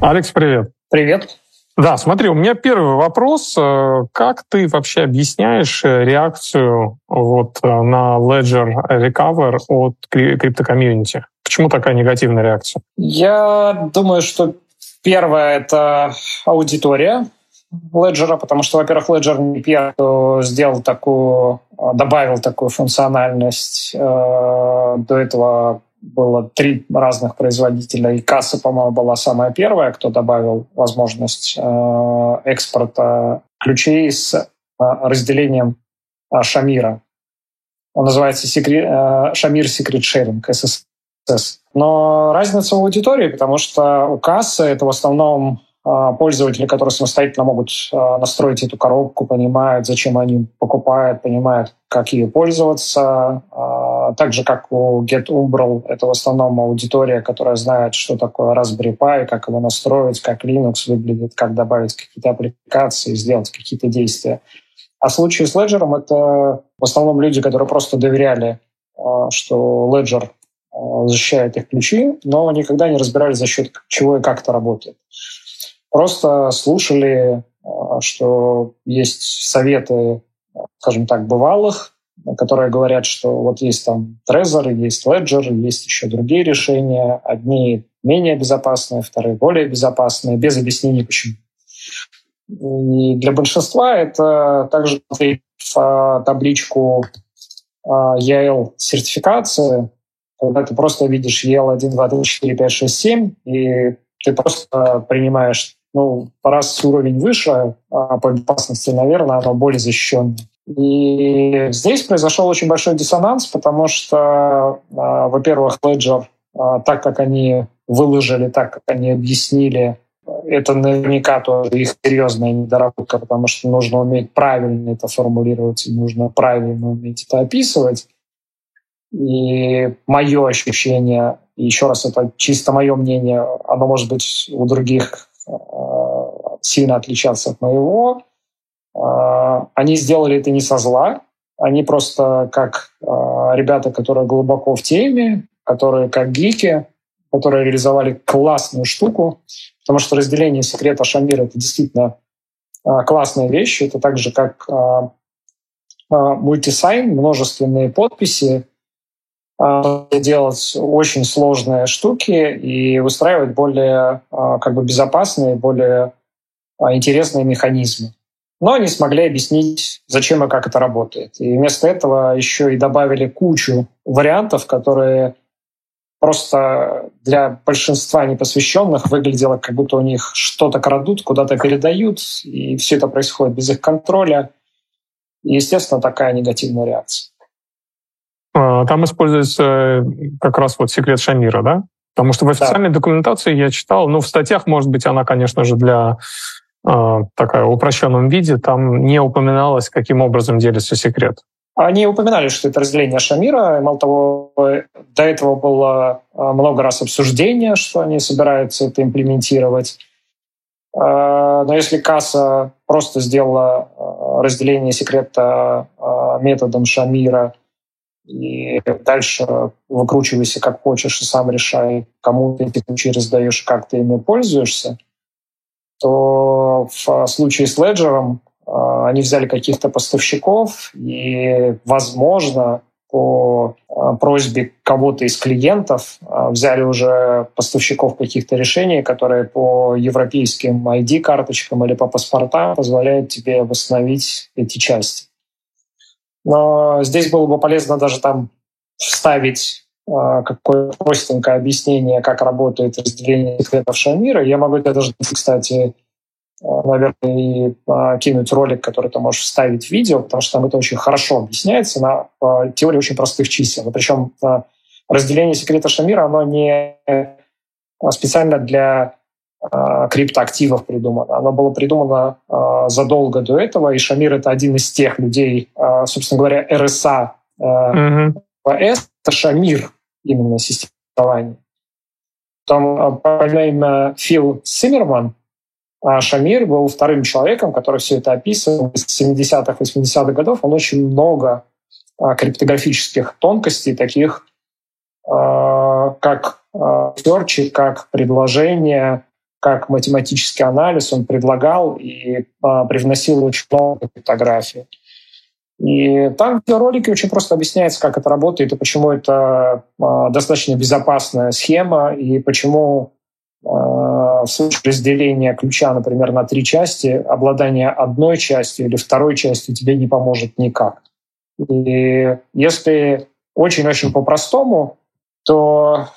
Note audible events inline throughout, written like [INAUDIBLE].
Алекс, привет. Привет. Да, смотри, у меня первый вопрос. Э, как ты вообще объясняешь э, реакцию вот э, на Ledger Recover от криптокомьюнити? Почему такая негативная реакция? Я думаю, что первое — это аудитория Ledger, потому что, во-первых, Ledger не первый, кто сделал такую, добавил такую функциональность. До этого было три разных производителя, и касса, по-моему, была самая первая, кто добавил возможность э, экспорта ключей с э, разделением э, Шамира. Он называется секрет, Шамир Secret Sharing, SSS. Но разница в аудитории, потому что у кассы это в основном пользователи, которые самостоятельно могут настроить эту коробку, понимают, зачем они покупают, понимают, как ее пользоваться, так же, как у GetUmbral, это в основном аудитория, которая знает, что такое Raspberry Pi, как его настроить, как Linux выглядит, как добавить какие-то аппликации, сделать какие-то действия. А в случае с Ledger это в основном люди, которые просто доверяли, а, что Ledger а, защищает их ключи, но никогда не разбирали, за счет чего и как это работает. Просто слушали, что есть советы, скажем так, бывалых, которые говорят, что вот есть там Trezor, есть Ledger, есть еще другие решения. Одни менее безопасные, вторые более безопасные, без объяснений почему. И для большинства это также в табличку EL сертификации, когда ты просто видишь EL 1, 2, 3, 4, 5, 6, 7, и ты просто принимаешь, ну, раз уровень выше а по безопасности, наверное, оно более защищенное. И здесь произошел очень большой диссонанс, потому что, а, во-первых, Ledger, а, так как они выложили, так как они объяснили, это наверняка тоже их серьезная недоработка, потому что нужно уметь правильно это формулировать, и нужно правильно уметь это описывать. И мое ощущение, еще раз, это чисто мое мнение, оно может быть у других а, сильно отличаться от моего, они сделали это не со зла, они просто как а, ребята, которые глубоко в теме, которые как гики, которые реализовали классную штуку, потому что разделение секрета Шамира — это действительно а, классная вещь. Это так же, как мультисайн, множественные подписи, делать очень сложные штуки и устраивать более как бы безопасные, более интересные механизмы но не смогли объяснить, зачем и как это работает. И вместо этого еще и добавили кучу вариантов, которые просто для большинства непосвященных выглядело, как будто у них что-то крадут, куда-то передают, и все это происходит без их контроля. И, естественно, такая негативная реакция. А, там используется э, как раз вот секрет Шамира, да? Потому что в официальной да. документации я читал, ну, в статьях, может быть, она, конечно же, для такая в упрощенном виде, там не упоминалось, каким образом делится секрет. Они упоминали, что это разделение Шамира. Мало того, до этого было э, много раз обсуждения, что они собираются это имплементировать. Э, но если касса просто сделала разделение секрета методом Шамира, и дальше выкручивайся как хочешь и сам решай, кому ты эти ключи раздаешь, как ты ими пользуешься – то в случае с Ledger а, они взяли каких-то поставщиков и, возможно, по а, просьбе кого-то из клиентов взяли уже поставщиков каких-то решений, которые по европейским ID-карточкам или по паспортам позволяют тебе восстановить эти части. Но здесь было бы полезно даже там вставить а, какое-то простенькое объяснение, как работает разделение секретов Шамира. Я могу тебе даже, кстати, а, наверное, и а, кинуть ролик, который ты можешь вставить в видео, потому что там это очень хорошо объясняется на теории очень простых чисел. Причем разделение секрета Шамира, оно не специально для криптоактивов придумано. Оно было придумано задолго до этого, и Шамир — это один из тех людей, собственно говоря, РСА, mm-hmm. это Шамир, именно системования. Там параллельно Фил Симмерман, а Шамир был вторым человеком, который все это описывал с 70-х, 80-х годов. Он очень много а, криптографических тонкостей, таких а, как серчи, как предложения, как математический анализ он предлагал и а, привносил очень много криптографии. И там в ролике очень просто объясняется, как это работает и почему это а, достаточно безопасная схема и почему а, в случае разделения ключа, например, на три части, обладание одной частью или второй частью тебе не поможет никак. И если очень-очень по-простому, то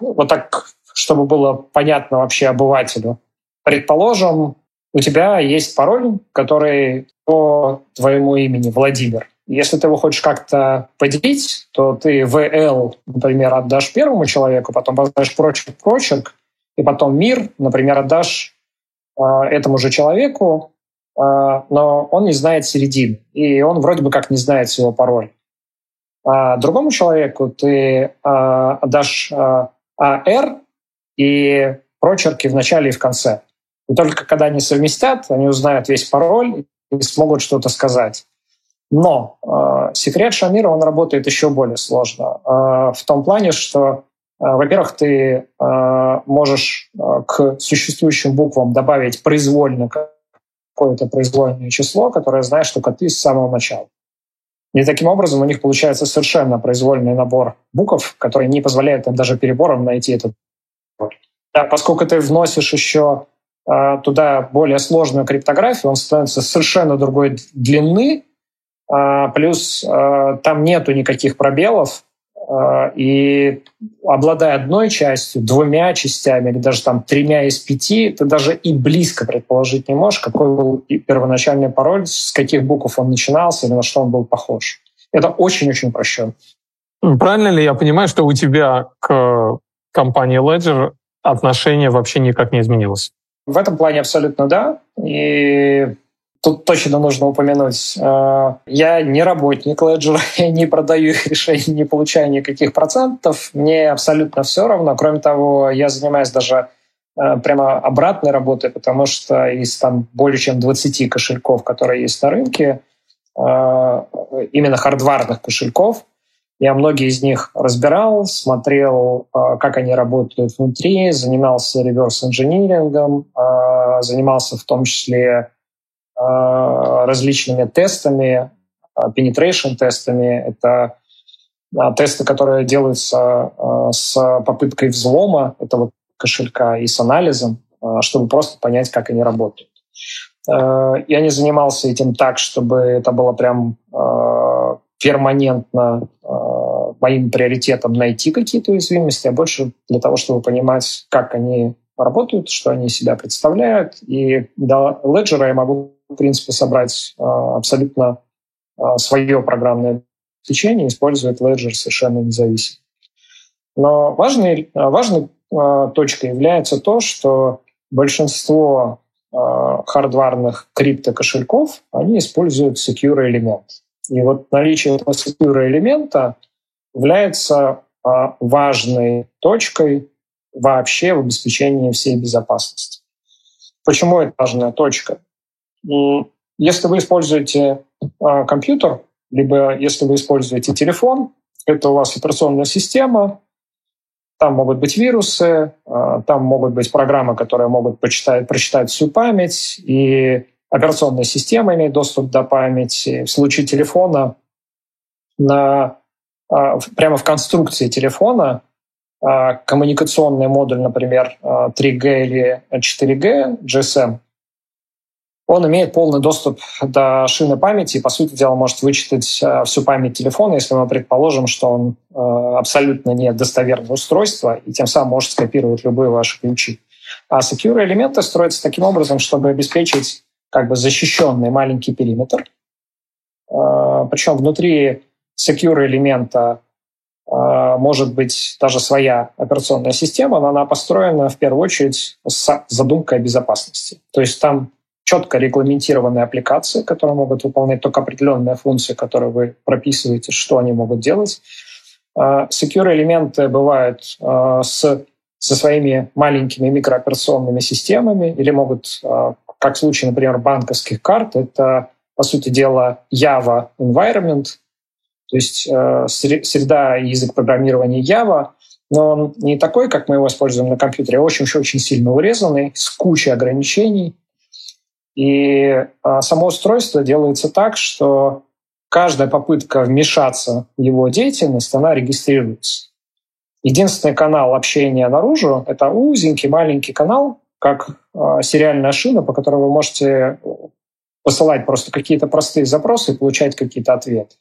вот так, чтобы было понятно вообще обывателю, предположим, у тебя есть пароль, который по твоему имени Владимир. Если ты его хочешь как-то поделить, то ты VL, например, отдашь первому человеку, потом поставишь прочерк, прочерк, и потом мир, например, отдашь э, этому же человеку, э, но он не знает середины, и он вроде бы как не знает своего пароля. А другому человеку ты э, отдашь э, AR и прочерки в начале и в конце. И только когда они совместят, они узнают весь пароль и смогут что-то сказать. Но э, секрет Шамира, он работает еще более сложно. Э, в том плане, что Э, во-первых, ты э, можешь э, к существующим буквам добавить произвольно какое-то произвольное число, которое знаешь только ты с самого начала. И таким образом у них получается совершенно произвольный набор букв, который не позволяет им даже перебором найти этот да, поскольку ты вносишь еще туда более сложную криптографию, он становится совершенно другой длины, э, плюс э, там нету никаких пробелов, и обладая одной частью, двумя частями или даже там тремя из пяти, ты даже и близко предположить не можешь, какой был первоначальный пароль, с каких букв он начинался или на что он был похож. Это очень-очень упрощенно. Правильно ли я понимаю, что у тебя к компании Ledger отношение вообще никак не изменилось? В этом плане абсолютно да. И Тут точно нужно упомянуть, э, я не работник Ledger, [LAUGHS] я не продаю их решения, не получаю никаких процентов, мне абсолютно все равно. Кроме того, я занимаюсь даже э, прямо обратной работой, потому что из там более чем 20 кошельков, которые есть на рынке, э, именно хардварных кошельков, я многие из них разбирал, смотрел, как они работают внутри, занимался реверс-инжинирингом, занимался в том числе Э, различными тестами, э, penetration тестами. Это тесты, которые делаются с попыткой взлома этого кошелька и с анализом, чтобы просто понять, как они работают. Я не занимался этим так, чтобы это было прям перманентно моим приоритетом найти какие-то уязвимости, а больше для того, чтобы понимать, как они работают, что они из себя представляют. И до Ledger я могу в принципе, собрать а, абсолютно а, свое программное обеспечение, использует Ledger совершенно независимо. Но важной, а, важной точкой является то, что большинство хардварных криптокошельков, они используют secure элемент. И вот наличие этого secure элемента является важной точкой вообще в обеспечении всей безопасности. Почему это важная точка? Если вы используете а, компьютер, либо если вы используете телефон, это у вас операционная система, там могут быть вирусы, а, там могут быть программы, которые могут почитать, прочитать всю память, и операционная система имеет доступ до памяти. В случае телефона на, а, прямо в конструкции телефона коммуникационный модуль, например, 3G или 4G, GSM, он имеет полный доступ до шины памяти и, по сути дела, может вычитать всю память телефона, если мы предположим, что он абсолютно не достоверное устройство, и тем самым может скопировать любые ваши ключи. А secure элементы строятся таким образом, чтобы обеспечить как бы защищенный маленький периметр. Причем внутри secure элемента может быть даже своя операционная система, но она построена в первую очередь с задумкой безопасности. То есть там четко регламентированные аппликации, которые могут выполнять только определенные функции, которые вы прописываете, что они могут делать. А, secure элементы бывают а, с, со своими маленькими микрооперационными системами или могут, а, как в случае, например, банковских карт, это, по сути дела, Java environment, то есть среда и язык программирования Java, но он не такой, как мы его используем на компьютере, а очень-очень сильно урезанный, с кучей ограничений. И а, само устройство делается так, что каждая попытка вмешаться в его деятельность, она регистрируется. Единственный канал общения наружу — это узенький маленький канал, как э, сериальная шина, по которой вы можете посылать просто какие-то простые запросы и получать какие-то ответы.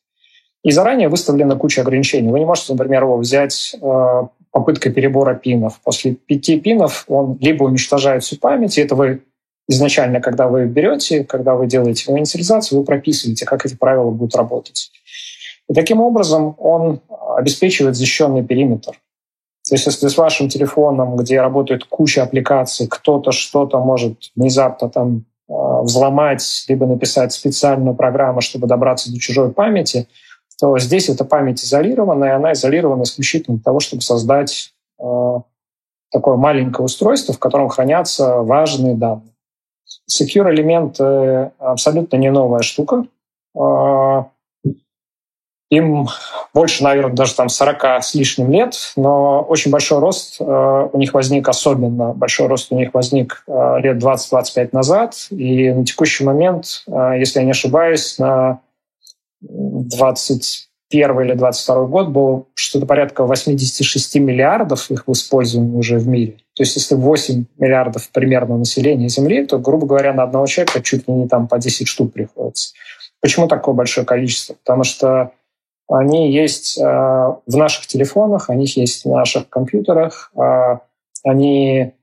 И заранее выставлена куча ограничений. Вы не можете, например, его взять э, попыткой перебора пинов. После пяти пинов он либо уничтожает всю память, и это вы изначально, когда вы берете, когда вы делаете его инициализацию, вы прописываете, как эти правила будут работать. И таким образом он обеспечивает защищенный периметр. То есть если с вашим телефоном, где работает куча аппликаций, кто-то что-то может внезапно там э, взломать, либо написать специальную программу, чтобы добраться до чужой памяти, то здесь эта память изолирована, и она изолирована исключительно для того, чтобы создать э, такое маленькое устройство, в котором хранятся важные данные. Secure элементы абсолютно не новая штука. Э, им больше, наверное, даже там 40 с лишним лет, но очень большой рост э, у них возник, особенно большой рост у них возник э, лет 20-25 назад. И на текущий момент, э, если я не ошибаюсь, на 21 или 22 год было что-то порядка 86 миллиардов их в использовании уже в мире. То есть если 8 миллиардов примерно населения Земли, то, грубо говоря, на одного человека чуть ли не там по 10 штук приходится. Почему такое большое количество? Потому что они есть э, в наших телефонах, они есть в наших компьютерах, э, они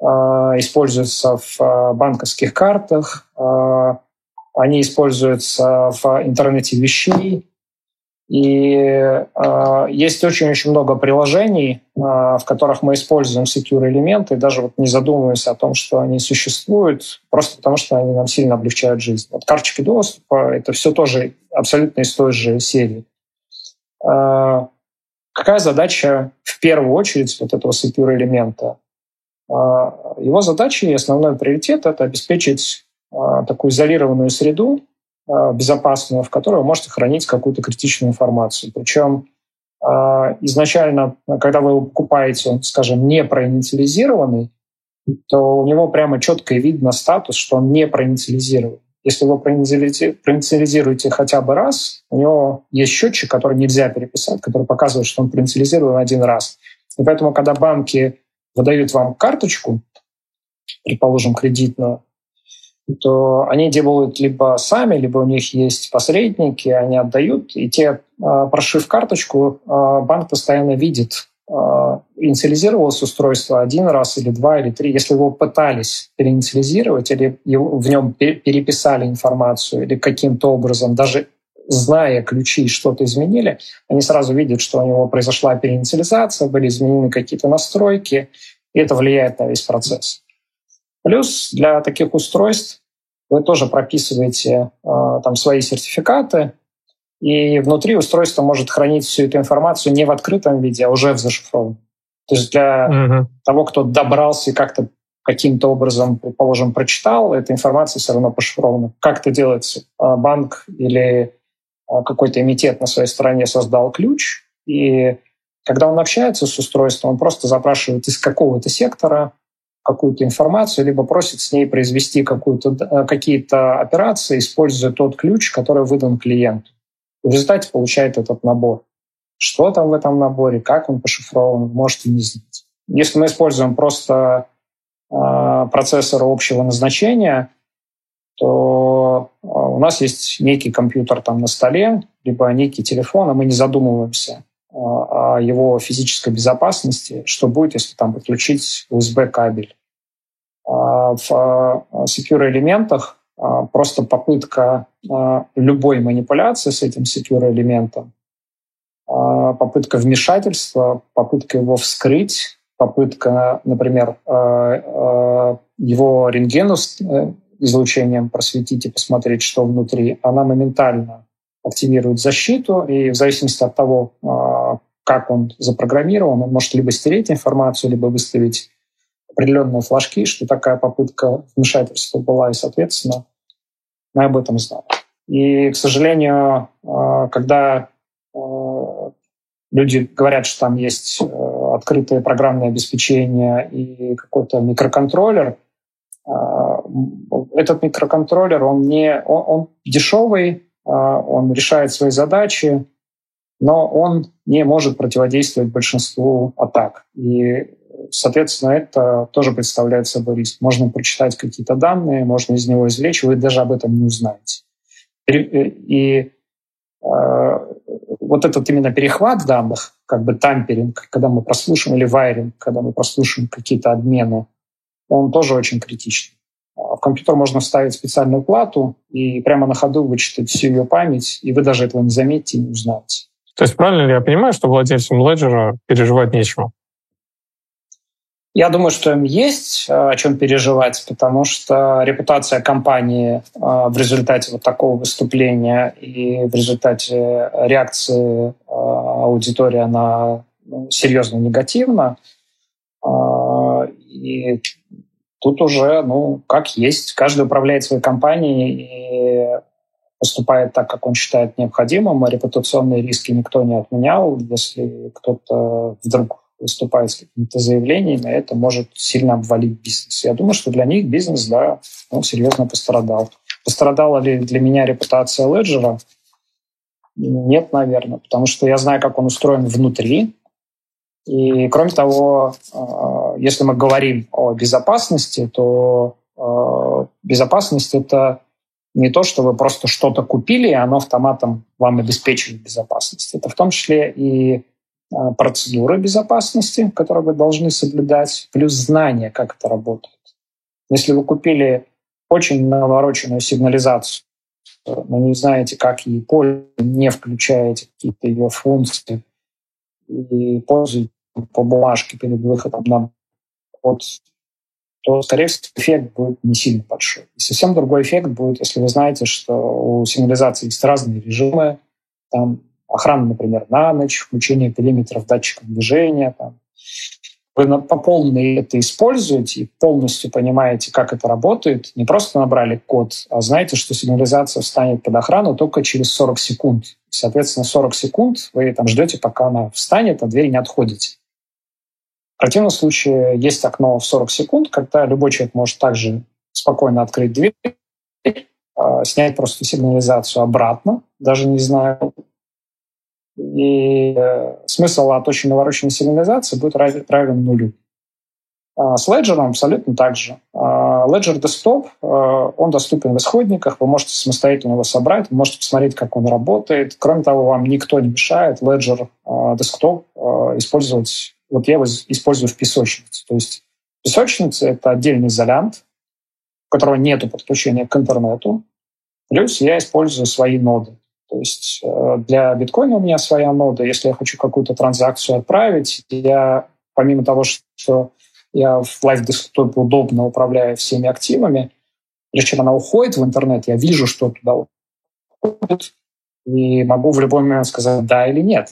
э, используются в банковских картах, они используются в интернете вещей. И есть очень-очень много приложений, в которых мы используем secure элементы, даже вот не задумываясь о том, что они существуют, просто потому что они нам сильно облегчают жизнь. Вот карточки доступа — это все тоже абсолютно из той же серии. А, какая задача в первую очередь вот этого secure элемента? Его задача и основной приоритет — это обеспечить такую изолированную среду, безопасную, в которой вы можете хранить какую-то критичную информацию. Причем изначально, когда вы покупаете, скажем, не проинициализированный, то у него прямо четко видно статус, что он не проинициализирован. Если вы проинициализируете хотя бы раз, у него есть счетчик, который нельзя переписать, который показывает, что он проинициализирован один раз. И поэтому, когда банки выдают вам карточку, предположим, кредитную, то они делают либо сами, либо у них есть посредники, они отдают, и те, а, прошив карточку, а, банк постоянно видит, а, инициализировалось устройство один раз или два или три, если его пытались переинициализировать или в нем переписали информацию или каким-то образом, даже зная ключи, что-то изменили, они сразу видят, что у него произошла переинициализация, были изменены какие-то настройки, и это влияет на весь процесс. Плюс для таких устройств вы тоже прописываете э, там свои сертификаты, и внутри устройство может хранить всю эту информацию не в открытом виде, а уже в зашифрованном. То есть для угу. того, кто добрался и как-то каким-то образом, предположим, прочитал, эта информация все равно пошифрована. Как это делается? А, банк или а, какой-то эмитет на своей стороне создал ключ, и когда он общается с устройством, он просто запрашивает из какого-то сектора какую-то информацию, либо просит с ней произвести какие-то операции, используя тот ключ, который выдан клиенту в результате получает этот набор. Что там в этом наборе, как он пошифрован, можете не знать. Если мы используем просто э, процессор общего назначения, то э, у нас есть некий компьютер там на столе, либо некий телефон, а мы не задумываемся э, о его физической безопасности, что будет, если там подключить USB-кабель. В secure элементах а, просто попытка а, любой манипуляции с этим secure элементом, а, попытка вмешательства, попытка его вскрыть, попытка, например, его рентгену э, излучением просветить и посмотреть, что внутри, она моментально активирует защиту, и в зависимости от того, как он запрограммирован, он может либо стереть информацию, либо выставить определенные флажки, что такая попытка вмешательства была, и, соответственно, мы об этом знаем. И, к сожалению, э, когда э, люди говорят, что там есть э, открытое программное обеспечение и какой-то микроконтроллер, этот микроконтроллер, он не он, он дешевый, он решает свои задачи, но он не может противодействовать большинству атак. И, соответственно, это тоже представляет собой риск. Можно прочитать какие-то данные, можно из него извлечь, вы даже об этом не узнаете. И, и э, вот этот именно перехват данных, как бы тамперинг, когда мы прослушаем, или вайринг, когда мы прослушаем какие-то обмены, он тоже очень критичный. Компьютер можно вставить специальную плату и прямо на ходу вычитать всю ее память, и вы даже этого не заметите и не узнаете. То есть правильно ли я понимаю, что владельцам Ledger переживать нечего? Я думаю, что им есть э, о чем переживать, потому что репутация компании э, в результате вот такого выступления и в результате реакции э, аудитории она ну, серьезно негативна. И тут уже, ну, как есть. Каждый управляет своей компанией и поступает так, как он считает необходимым, а репутационные риски никто не отменял. Если кто-то вдруг выступает с какими-то заявлениями, это может сильно обвалить бизнес. Я думаю, что для них бизнес, да, ну, серьезно пострадал. Пострадала ли для меня репутация Леджера? Нет, наверное, потому что я знаю, как он устроен внутри. И, кроме того, а, если мы говорим о безопасности, то а, безопасность — это не то, что вы просто что-то купили, и оно автоматом вам обеспечивает безопасность. Это в том числе и а, процедуры безопасности, которые вы должны соблюдать, плюс знание, как это работает. Если вы купили очень навороченную сигнализацию, но не знаете, как ей пользоваться, не включаете какие-то ее функции и пользуетесь по бумажке перед выходом на код, то, скорее всего, эффект будет не сильно большой. И совсем другой эффект будет, если вы знаете, что у сигнализации есть разные режимы, там охрана, например, на ночь, включение периметров датчиков движения. Там. Вы по полной это используете и полностью понимаете, как это работает. Не просто набрали код, а знаете, что сигнализация встанет под охрану только через 40 секунд. Соответственно, 40 секунд вы там ждете, пока она встанет, а дверь не отходите. В противном случае есть окно в 40 секунд, когда любой человек может также спокойно открыть дверь, а, снять просто сигнализацию обратно, даже не знаю, и э, смысл от очень навороченной сигнализации будет равен нулю. А, с Ledger абсолютно так же. А, Ledger Desktop, э, он доступен в исходниках, вы можете самостоятельно его собрать, вы можете посмотреть, как он работает. Кроме того, вам никто не мешает Ledger э, Desktop использовать, вот я его использую в песочнице. То есть песочница — это отдельный изолянт, у которого нет подключения к интернету, плюс я использую свои ноды. То есть э, для биткоина у меня своя нода. Если я хочу какую-то транзакцию отправить, я помимо того, что я в Live Desktop удобно управляю всеми активами, прежде чем она уходит в интернет, я вижу, что туда уходит, и могу в любой момент сказать «да» или «нет»,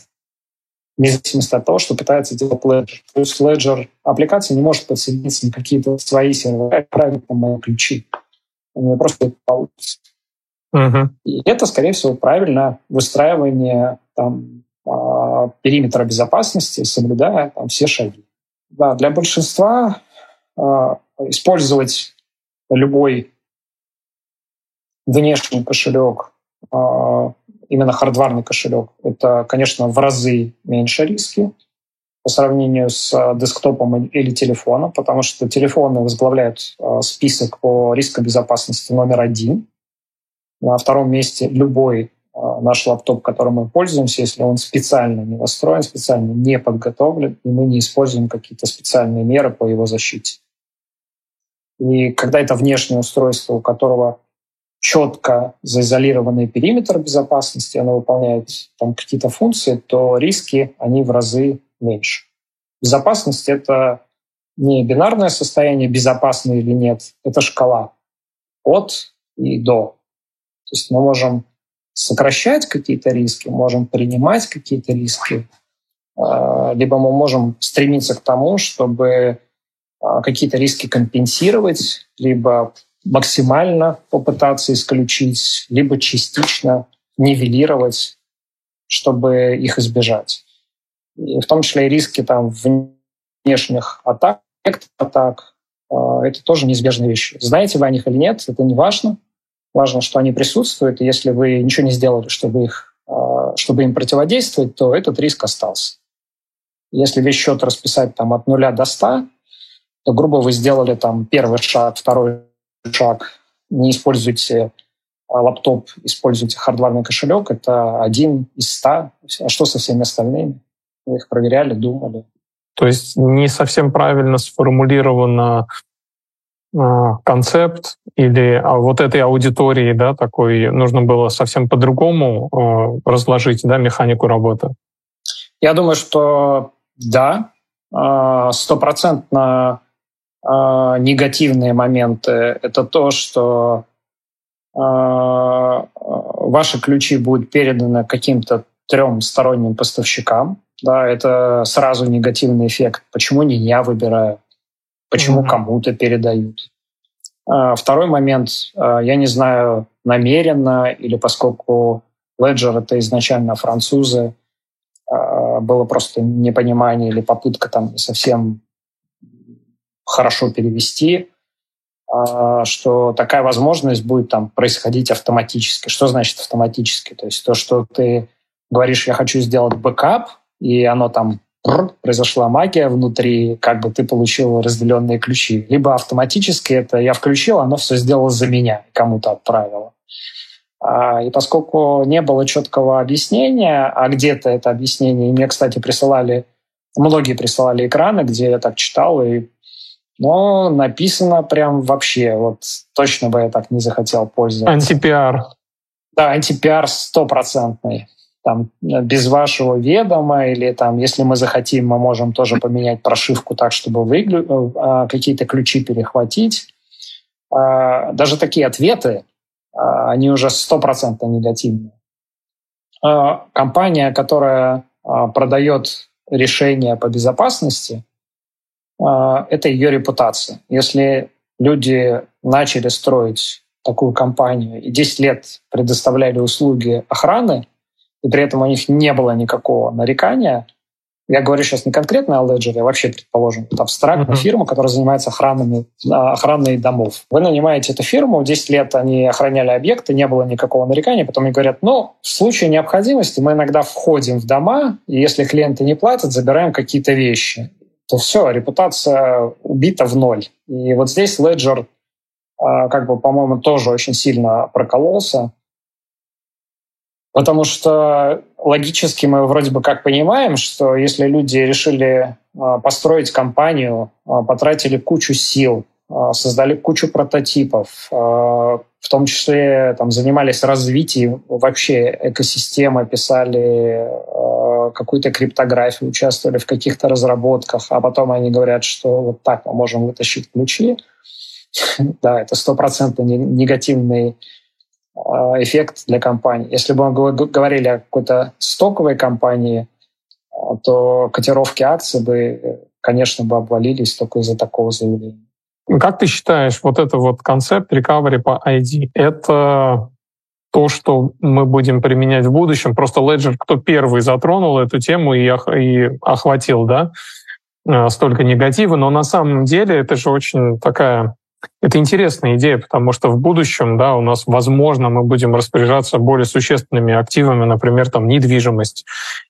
вне зависимости от того, что пытается делать Ledger. Плюс Ledger аппликация не может подсоединиться на какие-то свои сервера, отправить на мои ключи. Просто это получится. Угу. И это, скорее всего, правильно выстраивание там, а, периметра безопасности, соблюдая там, все шаги. Да, для большинства э, использовать любой внешний кошелек, э, именно хардварный кошелек, это, конечно, в разы меньше риски по сравнению с десктопом или телефоном, потому что телефоны возглавляют э, список по рискам безопасности номер один. На втором месте любой а, наш лаптоп, которым мы пользуемся, если он специально не настроен, специально не подготовлен, и мы не используем какие-то специальные меры по его защите. И когда это внешнее устройство, у которого четко заизолированный периметр безопасности, оно выполняет там какие-то функции, то риски, они в разы меньше. Безопасность — это не бинарное состояние, безопасно или нет, это шкала от и до. То есть мы можем сокращать какие-то риски, можем принимать какие-то риски, а, либо мы можем стремиться к тому, чтобы а, какие-то риски компенсировать, либо максимально попытаться исключить, либо частично нивелировать, чтобы их избежать. И в том числе и риски там, внешних атак, атак. Это тоже неизбежные вещи. Знаете вы о них или нет, это не важно. Важно, что они присутствуют, и если вы ничего не сделали, чтобы, их, чтобы им противодействовать, то этот риск остался. Если весь счет расписать там, от нуля до ста, то, грубо, вы сделали там первый шаг, второй шаг, не используйте а, лаптоп, используйте хардварный кошелек, это один из ста. А что со всеми остальными? Вы их проверяли, думали. То есть не совсем правильно сформулировано а, концепт или а вот этой аудитории, да, такой нужно было совсем по-другому разложить, да, механику работы? Я думаю, что да, стопроцентно э, негативные моменты — это то, что э, ваши ключи будут переданы каким-то трем сторонним поставщикам. Да, это сразу негативный эффект. Почему не я выбираю? Почему mm-hmm. кому-то передают? Э, второй момент, э, я не знаю, намеренно или поскольку Ledger — это изначально французы, было просто непонимание или попытка там совсем хорошо перевести, а, что такая возможность будет там происходить автоматически. Что значит автоматически? То есть то, что ты говоришь, я хочу сделать бэкап, и оно там произошла магия внутри, как бы ты получил разделенные ключи. Либо автоматически это я включил, оно все сделало за меня, кому-то отправило. А, и поскольку не было четкого объяснения, а где-то это объяснение, и мне, кстати, присылали, многие присылали экраны, где я так читал, и но написано прям вообще, вот точно бы я так не захотел пользоваться. Антипиар. Да, антипиар стопроцентный. Там без вашего ведома или там, если мы захотим, мы можем тоже поменять прошивку так, чтобы вы а, какие-то ключи перехватить. А, даже такие ответы, а, они уже стопроцентно негативные. Компания, которая продает решения по безопасности, это ее репутация. Если люди начали строить такую компанию и 10 лет предоставляли услуги охраны, и при этом у них не было никакого нарекания, я говорю сейчас не конкретно о Ledger, а вообще, предположим, это абстрактная uh-huh. фирма, которая занимается охранами, а, охраной домов. Вы нанимаете эту фирму, 10 лет они охраняли объекты, не было никакого нарекания, потом они говорят, ну, в случае необходимости мы иногда входим в дома, и если клиенты не платят, забираем какие-то вещи то все, репутация убита в ноль. И вот здесь Ledger, а, как бы, по-моему, тоже очень сильно прокололся, потому что логически мы вроде бы как понимаем, что если люди решили а, построить компанию, а, потратили кучу сил, создали кучу прототипов, в том числе там, занимались развитием вообще экосистемы, писали какую-то криптографию, участвовали в каких-то разработках, а потом они говорят, что вот так мы можем вытащить ключи. [LAUGHS] Да, это стопроцентно негативный а, эффект для компании. Если бы мы говорили о какой-то стоковой компании, а, то котировки акций бы, конечно, бы обвалились только из-за такого заявления. Как ты считаешь, вот это вот концепт recovery по ID, это то, что мы будем применять в будущем. Просто Ledger, кто первый затронул эту тему и, ох, и охватил, да, э, столько негатива, но на самом деле это же очень такая это интересная идея, потому что в будущем, да, у нас, возможно, мы будем распоряжаться более существенными активами, например, там недвижимость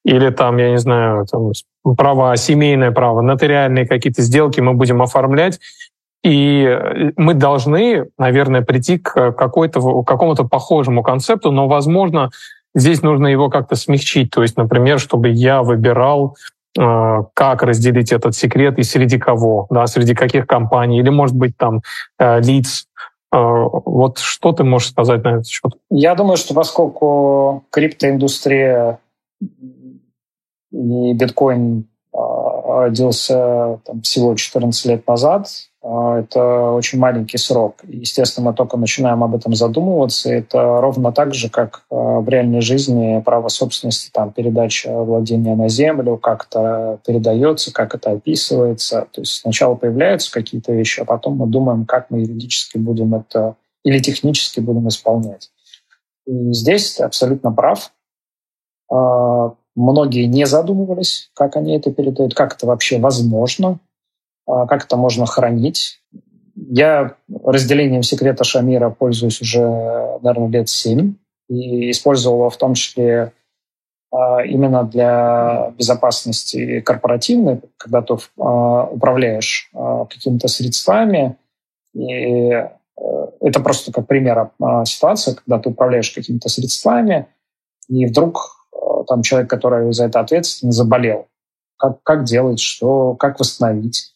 или там, я не знаю, там, права, семейное право, нотариальные какие-то сделки мы будем оформлять, и э, мы должны, наверное, прийти к какой-то, какому-то похожему концепту, но, возможно, здесь нужно его как-то смягчить. То есть, например, чтобы я выбирал, э, как разделить этот секрет и среди кого, да, среди каких компаний, или, может быть, там э, лиц. Вот что ты можешь сказать на этот счет? Я думаю, что поскольку криптоиндустрия и биткоин родился там, всего 14 лет назад, это очень маленький срок. Естественно, мы только начинаем об этом задумываться. Это ровно так же, как а, в реальной жизни право собственности, там, передача владения на землю, как это передается, как это описывается. То есть сначала появляются какие-то вещи, а потом мы думаем, как мы юридически будем это или технически будем исполнять. И здесь ты абсолютно прав. А, многие не задумывались, как они это передают, как это вообще возможно, а, как это можно хранить. Я разделением секрета Шамира пользуюсь уже, наверное, лет семь и использовал его в том числе а, именно для безопасности корпоративной, когда ты а, управляешь какими-то средствами. И э, это просто как пример ситуации, когда ты управляешь какими-то средствами, и вдруг там человек, который за это ответственен, заболел. Как, как делать, что, как восстановить.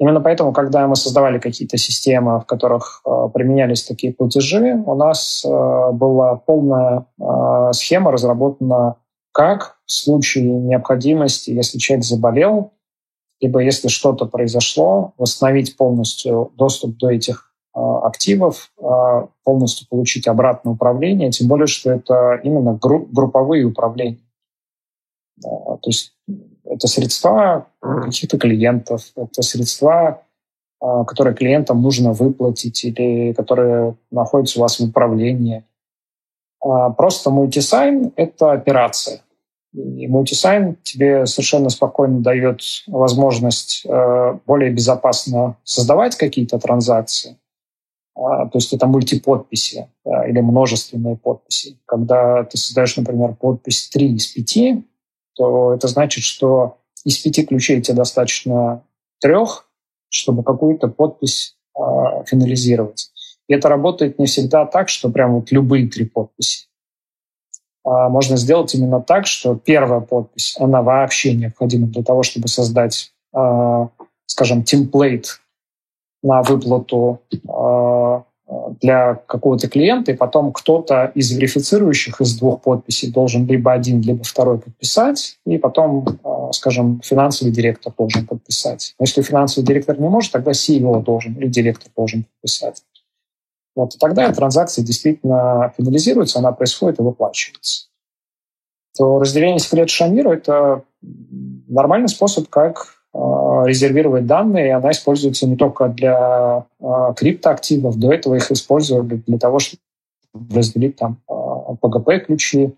Именно поэтому, когда мы создавали какие-то системы, в которых э, применялись такие платежи, у нас э, была полная э, схема разработана, как в случае необходимости, если человек заболел, либо если что-то произошло, восстановить полностью доступ до этих э, активов, э, полностью получить обратное управление, тем более, что это именно гру- групповые управления. Э, то есть это средства каких-то клиентов, это средства, а, которые клиентам нужно выплатить или которые находятся у вас в управлении. А, просто мультисайн — это операция. И мультисайн тебе совершенно спокойно дает возможность э, более безопасно создавать какие-то транзакции. А, то есть это мультиподписи или множественные подписи. Когда ты создаешь, например, подпись 3 из 5, то это значит, что из пяти ключей тебе достаточно трех, чтобы какую-то подпись э, финализировать. И это работает не всегда так, что прям вот любые три подписи. А можно сделать именно так, что первая подпись, она вообще необходима для того, чтобы создать, э, скажем, темплейт на выплату э, для какого-то клиента, и потом кто-то из верифицирующих из двух подписей должен либо один, либо второй подписать, и потом, а, скажем, финансовый директор должен подписать. Но если финансовый директор не может, тогда CEO должен или директор должен подписать. Вот, и тогда транзакция действительно финализируется, она происходит и выплачивается. То разделение секрета Шамира — это нормальный способ, как резервировать данные, и она используется не только для э, криптоактивов, до этого их использовали для того, чтобы разделить там PGP-ключи,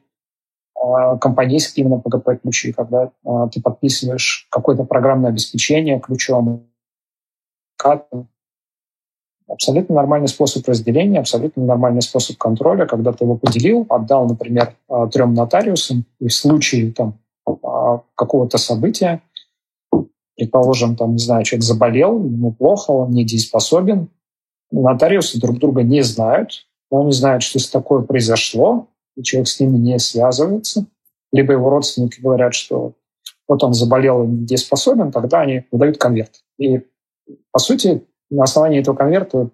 э, компанейские именно PGP-ключи, когда ты подписываешь какое-то программное обеспечение ключом, Абсолютно нормальный способ разделения, абсолютно нормальный способ контроля, когда ты его поделил, отдал, например, трем нотариусам, и в случае там, какого-то события предположим, там, не знаю, человек заболел, ему плохо, он недееспособен, нотариусы друг друга не знают, но они знают, что такое произошло, и человек с ними не связывается, либо его родственники говорят, что вот он заболел и недееспособен, тогда они выдают конверт. И, по сути, на основании этого конверта у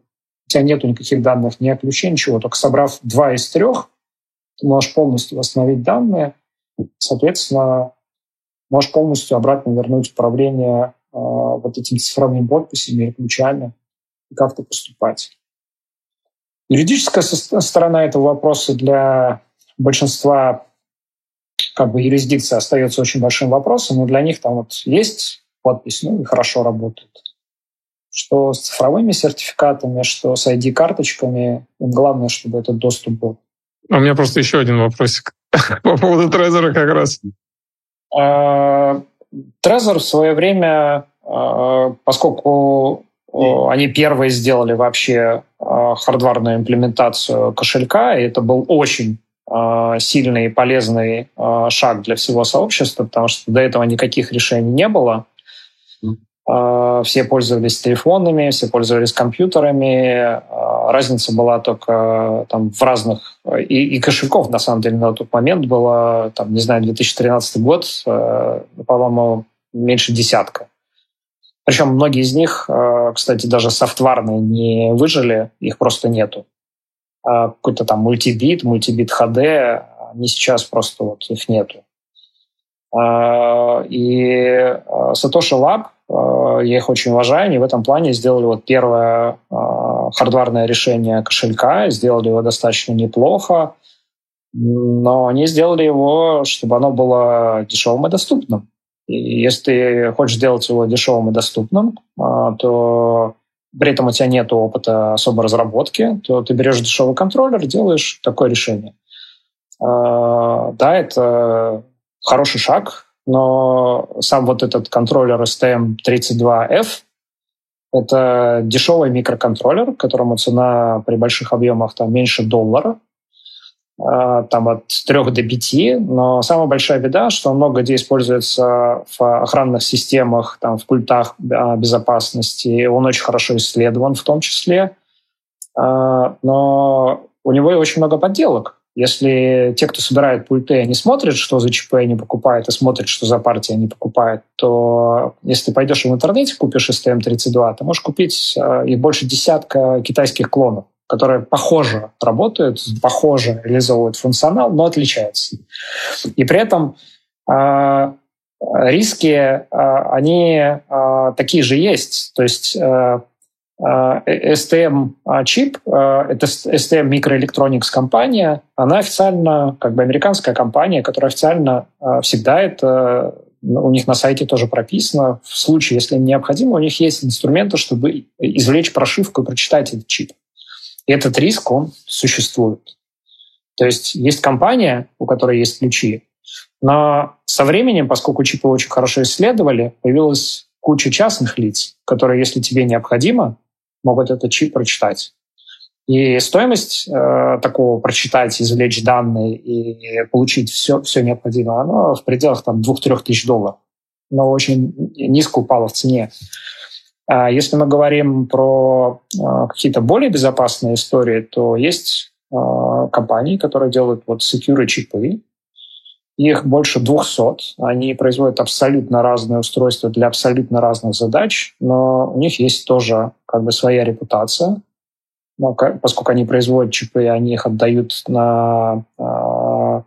тебя нет никаких данных ни о ключе, ничего. Только собрав два из трех, ты можешь полностью восстановить данные. Соответственно, можешь полностью обратно вернуть управление э, вот этими цифровыми подписями и ключами и как-то поступать. Юридическая сторона этого вопроса для большинства как бы юрисдикции остается очень большим вопросом, но для них там вот есть подпись, ну и хорошо работает. Что с цифровыми сертификатами, что с ID-карточками, главное, чтобы этот доступ был. А у меня просто еще один вопросик [LAUGHS] по поводу Трезора как раз. Trezor в свое время, а, поскольку они первые сделали вообще а, хардварную имплементацию кошелька, и это был очень а, сильный и полезный шаг для всего сообщества, потому что до этого никаких решений не было. Все пользовались телефонами, все пользовались компьютерами, разница была только там в разных... И, и кошельков, на самом деле, на тот момент было, там, не знаю, 2013 год, э, по-моему, меньше десятка. Причем многие из них, э, кстати, даже софтварные не выжили, их просто нету. Какой-то там мультибит, мультибит HD, они сейчас просто вот их нету. И э, Satoshi Lab, я их очень уважаю, они в этом плане сделали вот первое хардварное решение кошелька, сделали его достаточно неплохо, но они сделали его, чтобы оно было дешевым и доступным. И если ты хочешь сделать его дешевым и доступным, а, то при этом у тебя нет опыта особой разработки, то ты берешь дешевый контроллер делаешь такое решение. Да, это хороший шаг, но сам вот этот контроллер STM32F — это дешевый микроконтроллер, которому цена при больших объемах там меньше доллара, а, там от 3 до 5, но самая большая беда, что он много где используется в охранных системах, там, в пультах безопасности, он очень хорошо исследован в том числе, а, но у него очень много подделок. Если те, кто собирает пульты, они смотрят, что за ЧП они покупают, и смотрят, что за партии они покупают, то если ты пойдешь в интернете, купишь STM32, ты можешь купить э, их больше десятка китайских клонов, которые похоже работают, похоже реализовывают функционал, но отличаются. И при этом э, риски, э, они э, такие же есть. То есть э, STM-чип, а, а, это STM Microelectronics компания, она официально, как бы американская компания, которая официально а, всегда это у них на сайте тоже прописано. В случае, если им необходимо, у них есть инструменты, чтобы извлечь прошивку и прочитать этот чип. И этот риск, он существует. То есть есть компания, у которой есть ключи, но со временем, поскольку чипы очень хорошо исследовали, появилась куча частных лиц, которые, если тебе необходимо, могут этот чип прочитать. И стоимость э, такого прочитать, извлечь данные и получить все, все необходимое, оно в пределах там, 2-3 тысяч долларов. Но очень низко упало в цене. А если мы говорим про э, какие-то более безопасные истории, то есть э, компании, которые делают вот secure чипы, их больше 200. Они производят абсолютно разные устройства для абсолютно разных задач, но у них есть тоже как бы своя репутация. Но, поскольку они производят чипы, они их отдают на, э,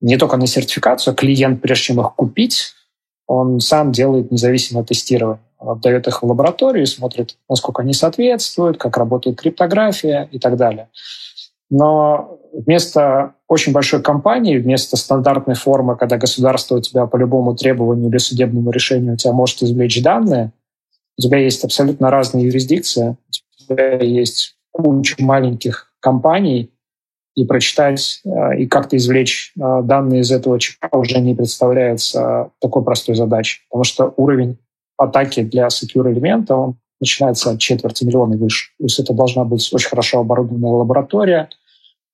не только на сертификацию, клиент, прежде чем их купить, он сам делает независимое тестирование. Он отдает их в лабораторию, смотрит, насколько они соответствуют, как работает криптография и так далее. Но вместо очень большой компании, вместо стандартной формы, когда государство у тебя по любому требованию или судебному решению у тебя может извлечь данные, у тебя есть абсолютно разные юрисдикции, у тебя есть куча маленьких компаний, и прочитать э, и как-то извлечь э, данные из этого чипа уже не представляется такой простой задачей, потому что уровень атаки для secure элемента он начинается от четверти миллиона и выше. То есть это должна быть очень хорошо оборудованная лаборатория –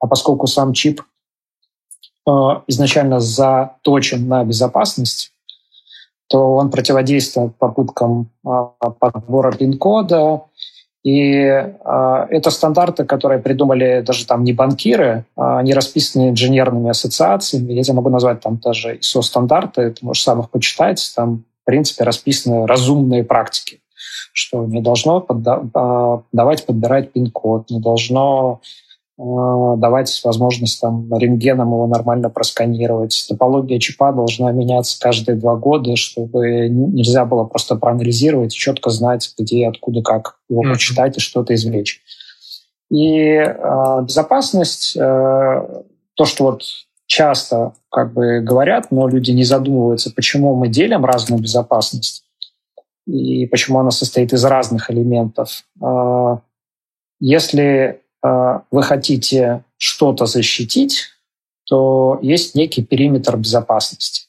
а поскольку сам чип изначально заточен на безопасность, то он противодействует попыткам э, подбора пин-кода. И э, это стандарты, которые придумали даже там не банкиры, а они расписаны инженерными ассоциациями. Я тебе могу назвать там даже ISO-стандарты, ты можешь сам их почитать. Там, в принципе, расписаны разумные практики что не должно подда- давать подбирать пин-код, не должно Э, давать возможность там рентгеном его нормально просканировать. Топология чипа должна меняться каждые два года, чтобы нельзя было просто проанализировать и четко знать, где, откуда, как его mm-hmm. прочитать и что-то извлечь. И э, безопасность, э, то, что вот часто как бы говорят, но люди не задумываются, почему мы делим разную безопасность и почему она состоит из разных элементов. Э, если а, вы хотите что-то защитить, то есть некий периметр безопасности.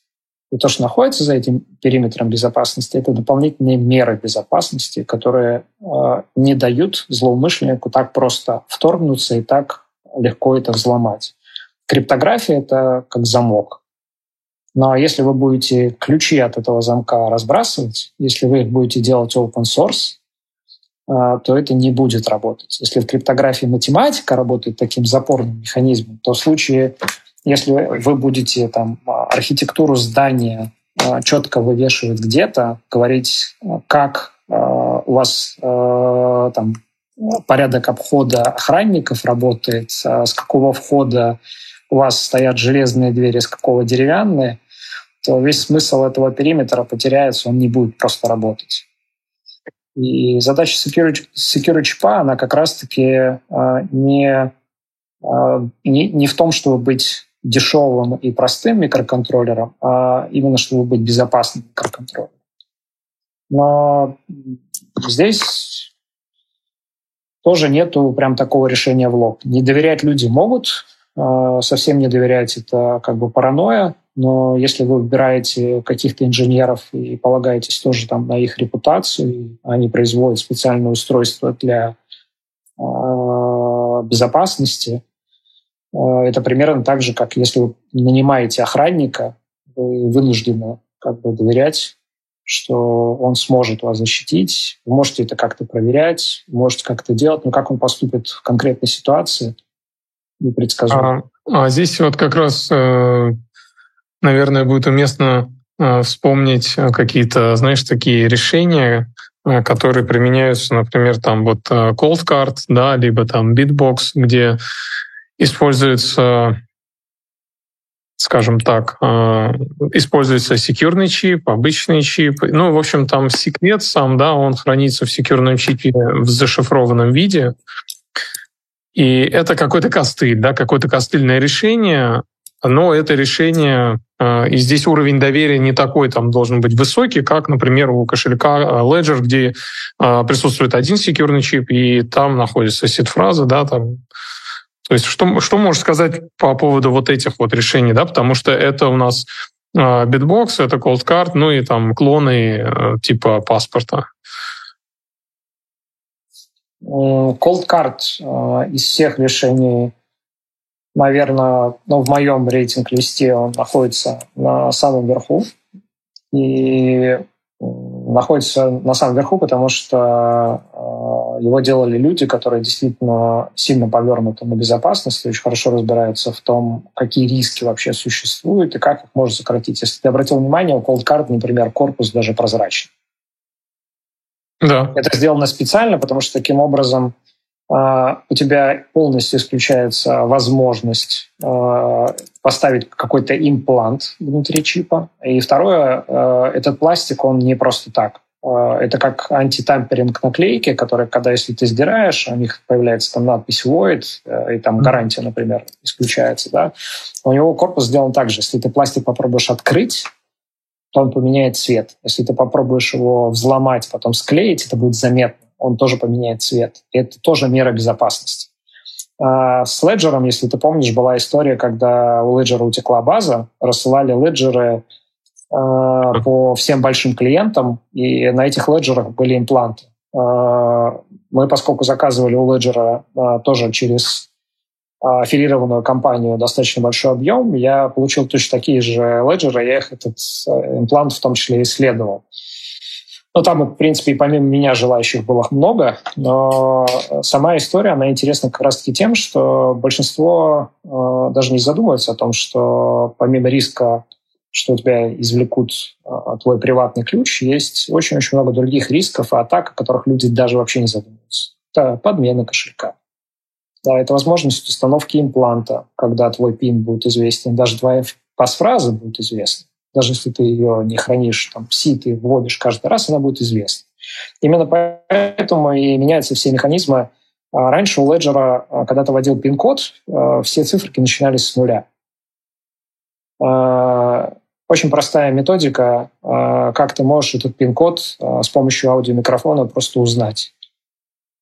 И то, что находится за этим периметром безопасности, это дополнительные меры безопасности, которые э, не дают злоумышленнику так просто вторгнуться и так легко это взломать. Криптография — это как замок. Но если вы будете ключи от этого замка разбрасывать, если вы их будете делать open source, то это не будет работать. Если в криптографии математика работает таким запорным механизмом, то в случае, если вы будете там, архитектуру здания а, четко вывешивать где-то, говорить, как а, у вас там, порядок обхода охранников работает, с какого входа у вас стоят железные двери, с какого деревянные, то весь смысл этого периметра потеряется, он не будет просто работать. И задача security, security она как раз-таки а, не, а, не, не в том, чтобы быть дешевым и простым микроконтроллером, а именно чтобы быть безопасным микроконтроллером. Но здесь тоже нету прям такого решения в лоб. Не доверять люди могут, э, совсем не доверять это как бы паранойя, но если вы выбираете каких-то инженеров и полагаетесь тоже там на их репутацию, они производят специальное устройство для э, безопасности, э, это примерно так же, как если вы нанимаете охранника, вы вынуждены как бы доверять что он сможет вас защитить. Вы можете это как-то проверять, можете как-то делать, но как он поступит в конкретной ситуации, непредсказуемо. А, а здесь вот как раз, э, наверное, будет уместно э, вспомнить какие-то, знаешь, такие решения, э, которые применяются, например, там вот Cold Card, да, либо там Bitbox, где используется скажем так, э, используется секьюрный чип, обычный чип. Ну, в общем, там секрет сам, да, он хранится в секьюрном чипе в зашифрованном виде. И это какой-то костыль, да, какое-то костыльное решение, но это решение, э, и здесь уровень доверия не такой там должен быть высокий, как, например, у кошелька э, Ledger, где присутствует один секьюрный чип, и там находится сид-фраза, да, там то есть что, что можешь сказать по поводу вот этих вот решений, да, потому что это у нас а, это Cold Card, ну и там клоны э, типа паспорта. Cold Card э, из всех решений, наверное, ну, в моем рейтинг-листе он находится на самом верху. И находится на самом верху, потому что э, его делали люди, которые действительно сильно повернуты на безопасность, очень хорошо разбираются в том, какие риски вообще существуют и как их можно сократить. Если ты обратил внимание, у Cold Card, например, корпус даже прозрачный. Да. Это сделано специально, потому что таким образом у тебя полностью исключается возможность а, поставить какой-то имплант внутри чипа. И второе, а, этот пластик, он не просто так. Это как антитамперинг наклейки, которые, когда если ты сдираешь, у них появляется там надпись void, и там гарантия, например, исключается. Да? У него корпус сделан так же. Если ты пластик попробуешь открыть, то он поменяет цвет. Если ты попробуешь его взломать, потом склеить, это будет заметно он тоже поменяет цвет. Это тоже мера безопасности. А с Ledger, если ты помнишь, была история, когда у Ledger утекла база, рассылали леджеры а, по всем большим клиентам, и на этих леджерах были импланты. А, мы, поскольку заказывали у Ledger тоже через аффилированную компанию достаточно большой объем, я получил точно такие же леджеры, я их этот э, имплант в том числе исследовал. Ну, там, в принципе, и помимо меня желающих было много, но сама история, она интересна как раз-таки тем, что большинство э, даже не задумывается о том, что помимо риска, что у тебя извлекут э, твой приватный ключ, есть очень-очень много других рисков и атак, о которых люди даже вообще не задумываются. Это подмена кошелька. Да, это возможность установки импланта, когда твой пин будет известен, даже твоя пасфраза будет известна даже если ты ее не хранишь, там, пси ты вводишь каждый раз, она будет известна. Именно поэтому и меняются все механизмы. А раньше у Ledger, а, когда ты вводил пин-код, а, все циферки начинались с нуля. Очень простая методика, как ты можешь этот пин-код с помощью аудиомикрофона просто узнать.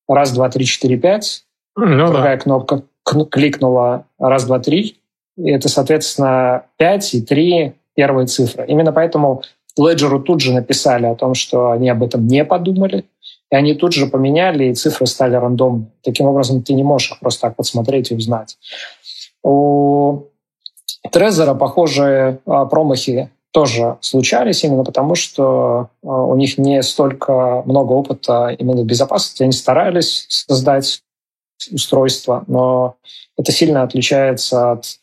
Раз, два, три, четыре, пять. Ну, Другая да. кнопка кликнула раз, два, три. И это, соответственно, пять и три первые цифры. Именно поэтому Леджеру тут же написали о том, что они об этом не подумали, и они тут же поменяли, и цифры стали рандомными. Таким образом, ты не можешь их просто так подсмотреть и узнать. У Трезора похожие а, промахи тоже случались именно потому, что а, у них не столько много опыта именно в безопасности. Они старались создать устройство, но это сильно отличается от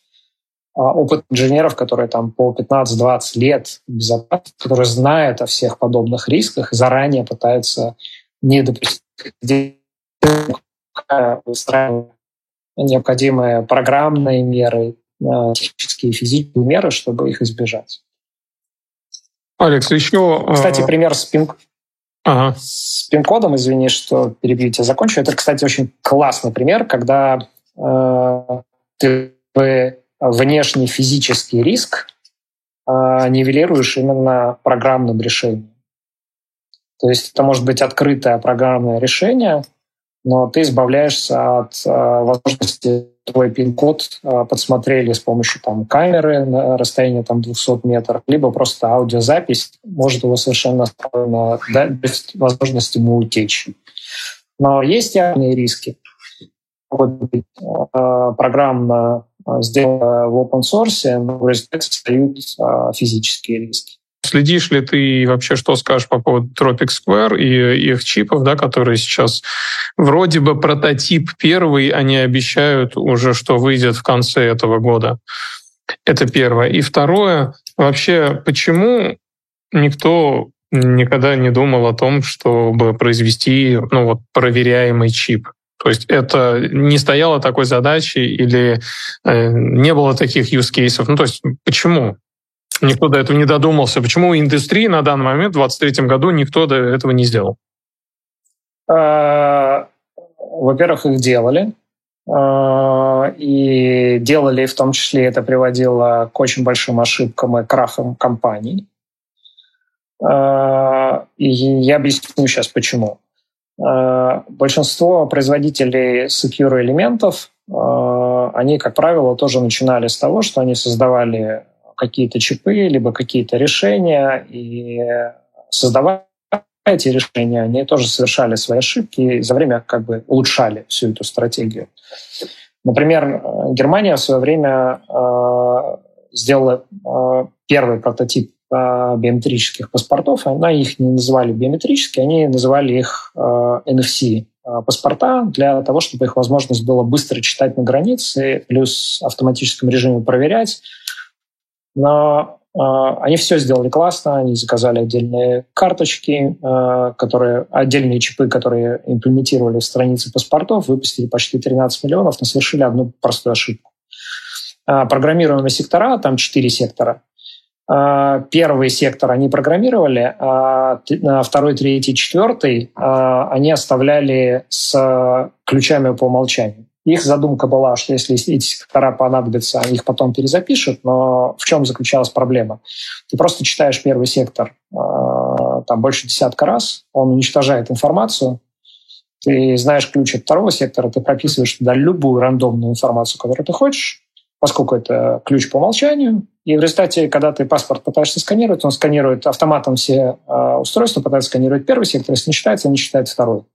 опыт инженеров, которые там по 15-20 лет безопасности, которые знают о всех подобных рисках и заранее пытаются не допустить необходимые программные меры, а, технические и физические меры, чтобы их избежать. Алекс, еще... А, кстати, пример с пин... Ага. С пин-кодом, извини, что перебью тебя, закончу. Это, кстати, очень классный пример, когда э, ты внешний физический риск а, нивелируешь именно программным решением. То есть это может быть открытое программное решение, но ты избавляешься от э, возможности твой пин-код э, подсмотрели с помощью там, камеры на расстоянии там, 200 метров, либо просто аудиозапись может его совершенно спокойно да, без возможности ему утечь. Но есть явные риски. Вот, э, программно сделано в open source, но в результате встают физические риски. Следишь ли ты вообще, что скажешь по поводу Tropic Square и их чипов, да, которые сейчас вроде бы прототип первый, они обещают уже, что выйдет в конце этого года. Это первое. И второе, вообще, почему никто никогда не думал о том, чтобы произвести ну, вот, проверяемый чип? То есть это не стояло такой задачи или э, не было таких use cases. Ну, то есть почему? Никто до этого не додумался. Почему индустрии на данный момент, в 2023 году, никто до этого не сделал? А, во-первых, их делали. А, и делали, в том числе, это приводило к очень большим ошибкам и крахам компаний. А, и я объясню сейчас, почему. Большинство производителей secure элементов, они, как правило, тоже начинали с того, что они создавали какие-то чипы, либо какие-то решения, и создавая эти решения, они тоже совершали свои ошибки и за время как бы улучшали всю эту стратегию. Например, Германия в свое время э, сделала э, первый прототип э, биометрических паспортов. Она их не называли биометрические, они называли их э, NFC э, паспорта для того, чтобы их возможность было быстро читать на границе, плюс автоматическом режиме проверять, но э, они все сделали классно, они заказали отдельные карточки, э, которые, отдельные чипы, которые имплементировали в страницы паспортов, выпустили почти 13 миллионов, но совершили одну простую ошибку. Э, программируемые сектора, там 4 сектора, Первый сектор они программировали, а второй, третий, четвертый они оставляли с ключами по умолчанию. Их задумка была, что если эти сектора понадобятся, они их потом перезапишут, но в чем заключалась проблема? Ты просто читаешь первый сектор э, там больше десятка раз, он уничтожает информацию, ты знаешь ключ от второго сектора, ты прописываешь туда любую рандомную информацию, которую ты хочешь, поскольку это ключ по умолчанию. И в результате, когда ты паспорт пытаешься сканировать, он сканирует автоматом все э, устройства, пытается сканировать первый сектор, если не считается, не считает второй.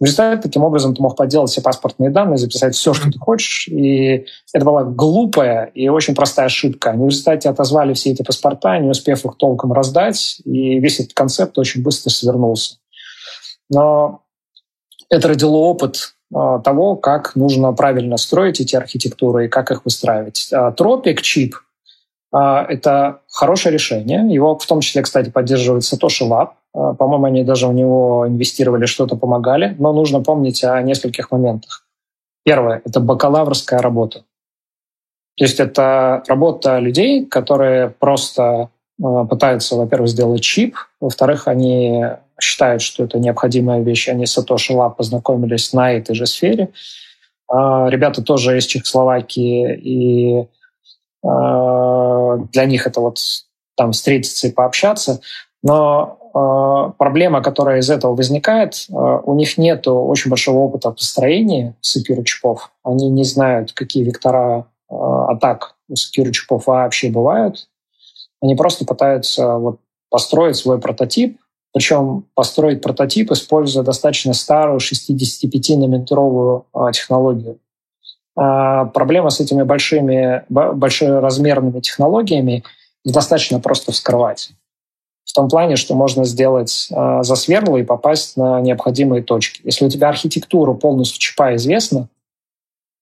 В результате таким образом ты мог подделать все паспортные данные, записать все, что ты хочешь. И это была глупая и очень простая ошибка. Они в результате отозвали все эти паспорта, не успев их толком раздать, и весь этот концепт очень быстро свернулся. Но это родило опыт а, того, как нужно правильно строить эти архитектуры и как их выстраивать. Тропик чип а, это хорошее решение. Его в том числе, кстати, поддерживает Satoshi Lab. А, по-моему, они даже в него инвестировали, что-то помогали. Но нужно помнить о нескольких моментах. Первое – это бакалаврская работа. То есть это работа людей, которые просто а, пытаются, во-первых, сделать чип, во-вторых, они считают, что это необходимая вещь, они с Satoshi Lab познакомились на этой же сфере. Ребята тоже из Чехословакии, и для них это вот там встретиться и пообщаться. Но э, проблема, которая из этого возникает, э, у них нет очень большого опыта построения секьюр-чипов. Они не знают, какие вектора э, атак у секьюр-чипов вообще бывают. Они просто пытаются вот, построить свой прототип, причем построить прототип, используя достаточно старую 65-нанометровую э, технологию. А проблема с этими большими, большеразмерными технологиями достаточно просто вскрывать. В том плане, что можно сделать э, засверло и попасть на необходимые точки. Если у тебя архитектура полностью чипа известна,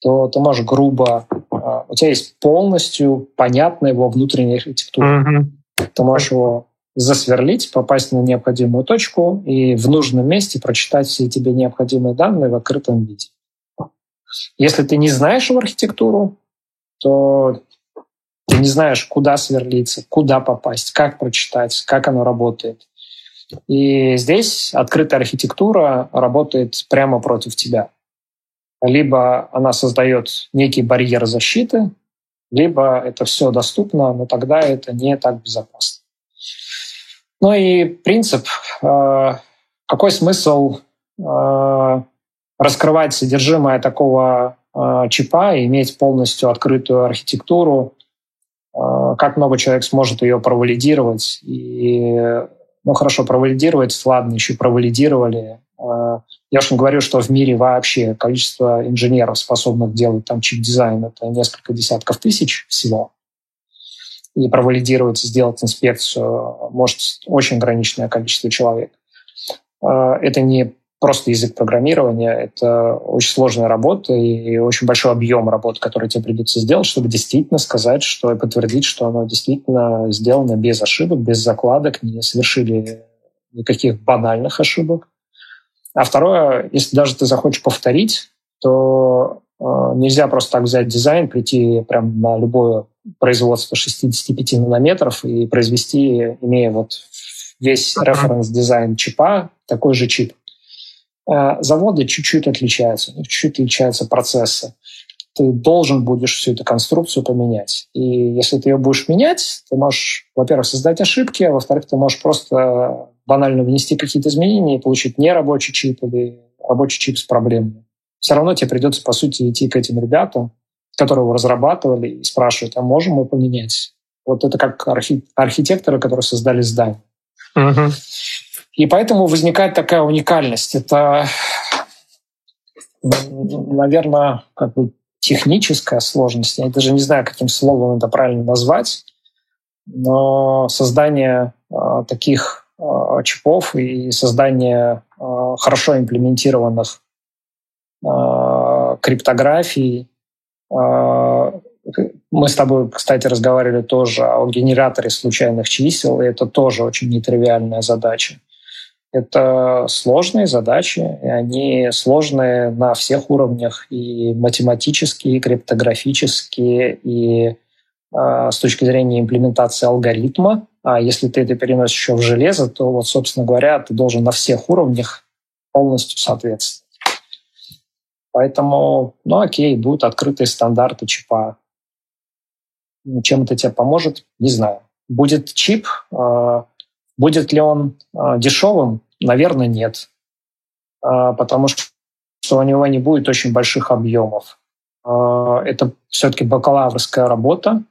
то ты можешь грубо... Э, у тебя есть полностью понятная его внутренняя архитектура. Mm-hmm. Ты можешь его засверлить, попасть на необходимую точку и в нужном месте прочитать все тебе необходимые данные в открытом виде. Если ты не знаешь его архитектуру, то ты не знаешь, куда сверлиться, куда попасть, как прочитать, как оно работает. И здесь открытая архитектура работает прямо против тебя. Либо она создает некий барьер защиты, либо это все доступно, но тогда это не так безопасно. Ну и принцип, э, какой смысл э, раскрывать содержимое такого э, чипа и иметь полностью открытую архитектуру, э, как много человек сможет ее провалидировать. И, ну хорошо, провалидировать, ладно, еще провалидировали. Э, я уж не говорю, что в мире вообще количество инженеров, способных делать там чип-дизайн, это несколько десятков тысяч всего. И провалидировать, сделать инспекцию может очень ограниченное количество человек. Э, это не просто язык программирования, это очень сложная работа и очень большой объем работы, который тебе придется сделать, чтобы действительно сказать, что и подтвердить, что оно действительно сделано без ошибок, без закладок, не совершили никаких банальных ошибок. А второе, если даже ты захочешь повторить, то э, нельзя просто так взять дизайн, прийти прям на любое производство 65 нанометров и произвести, имея вот весь референс-дизайн чипа, такой же чип. Э, заводы чуть-чуть отличаются, чуть-чуть отличаются процессы. Ты должен будешь всю эту конструкцию поменять. И если ты ее будешь менять, ты можешь, во-первых, создать ошибки, а во-вторых, ты можешь просто банально внести какие-то изменения и получить нерабочий чип или рабочий чип с проблемами. Все равно тебе придется, по сути, идти к этим ребятам, которые его разрабатывали, и спрашивать, а можем мы поменять? Вот это как архи- архитекторы, которые создали здание. Uh-huh. И поэтому возникает такая уникальность. Это, наверное, как бы техническая сложность. Я даже не знаю, каким словом это правильно назвать, но создание э, таких э, чипов и создание э, хорошо имплементированных э, криптографий. Э, мы с тобой, кстати, разговаривали тоже о генераторе случайных чисел, и это тоже очень нетривиальная задача. Это сложные задачи, и они сложные на всех уровнях, и математические, и криптографические, и э, с точки зрения имплементации алгоритма. А если ты это переносишь еще в железо, то, вот, собственно говоря, ты должен на всех уровнях полностью соответствовать. Поэтому, ну окей, будут открытые стандарты чипа. Чем это тебе поможет, не знаю. Будет чип, э, Будет ли он а, дешевым? Наверное, нет. А, потому что у него не будет очень больших объемов. А, это все-таки бакалаврская работа.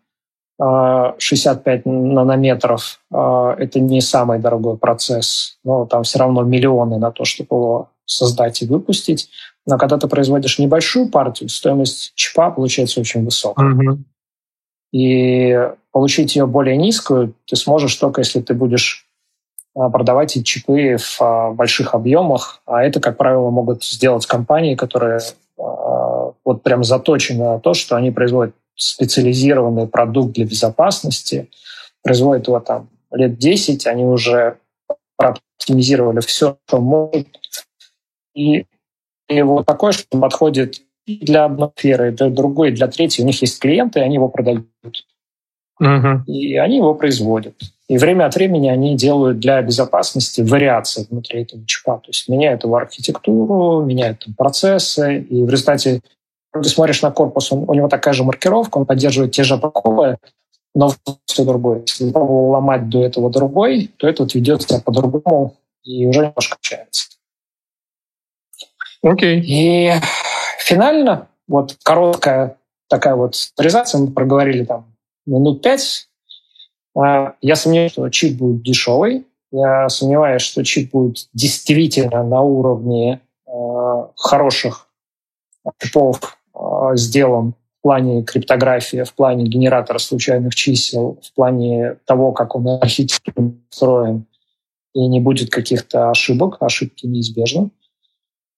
65 нанометров – это не самый дорогой процесс, но там все равно миллионы на то, чтобы его создать и выпустить. Но когда ты производишь небольшую партию, стоимость чипа получается очень высокая. Mm-hmm. И получить ее более низкую ты сможешь только, если ты будешь продавать эти чипы в а, больших объемах, а это, как правило, могут сделать компании, которые а, вот прям заточены на то, что они производят специализированный продукт для безопасности, производят его там лет 10, они уже оптимизировали все, что могут. И, и вот такое, что подходит и для одной сферы, и для другой, и для третьей. У них есть клиенты, и они его продают. Uh-huh. И они его производят. И время от времени они делают для безопасности вариации внутри этого чипа. То есть меняют его архитектуру, меняют там процессы. И в результате, ты смотришь на корпус, он, у него такая же маркировка, он поддерживает те же покои, но все другое. Если пробовал ломать до этого другой, то этот ведет себя по-другому и уже немножко общается. Окей. Okay. И финально, вот короткая такая вот реализация, мы проговорили там минут пять, я сомневаюсь, что чип будет дешевый. Я сомневаюсь, что чип будет действительно на уровне э, хороших чипов э, сделан в плане криптографии, в плане генератора случайных чисел, в плане того, как он архитектурно устроен, и не будет каких-то ошибок, ошибки неизбежны.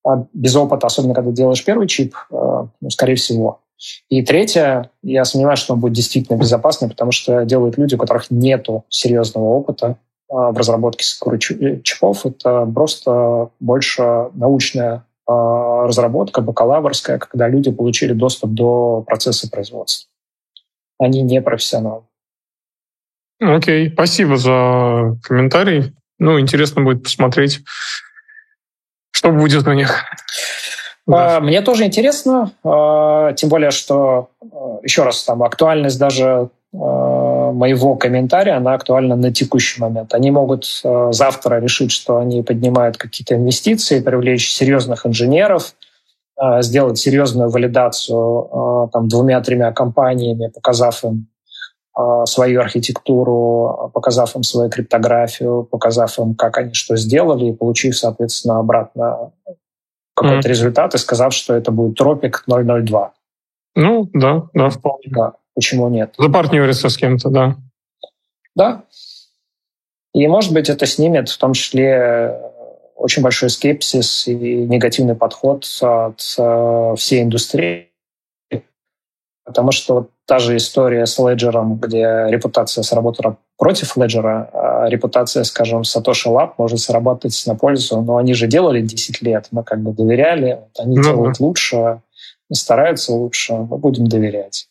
А без опыта, особенно когда делаешь первый чип, ну, скорее всего, и третье, я сомневаюсь, что он будет действительно безопасный, потому что делают люди, у которых нет серьезного опыта а, в разработке э, чипов. Это просто больше научная а, разработка, бакалаврская, когда люди получили доступ до процесса производства. Они не профессионалы. Окей, спасибо за комментарий. Ну, интересно будет посмотреть, что будет у них. Да. Мне тоже интересно, а, тем более, что, а, еще раз, там актуальность даже а, моего комментария, она актуальна на текущий момент. Они могут завтра решить, что они поднимают какие-то инвестиции, привлечь серьезных инженеров, сделать серьезную валидацию там, двумя-тремя компаниями, показав им свою архитектуру, показав им свою криптографию, показав им, как они что сделали, и получив, соответственно, обратно какой-то mm. результат и сказав, что это будет тропик 002. Ну, да, да, вполне. Да, почему нет? Запартнериться с кем-то, да. Да. И, может быть, это снимет в том числе очень большой скепсис и негативный подход от э, всей индустрии. Потому что та же история с Леджером, где репутация сработала против Леджера, а репутация, скажем, Satoshi Lab может срабатывать на пользу, но они же делали 10 лет, мы как бы доверяли, они ну, делают лучше, стараются лучше, мы будем доверять.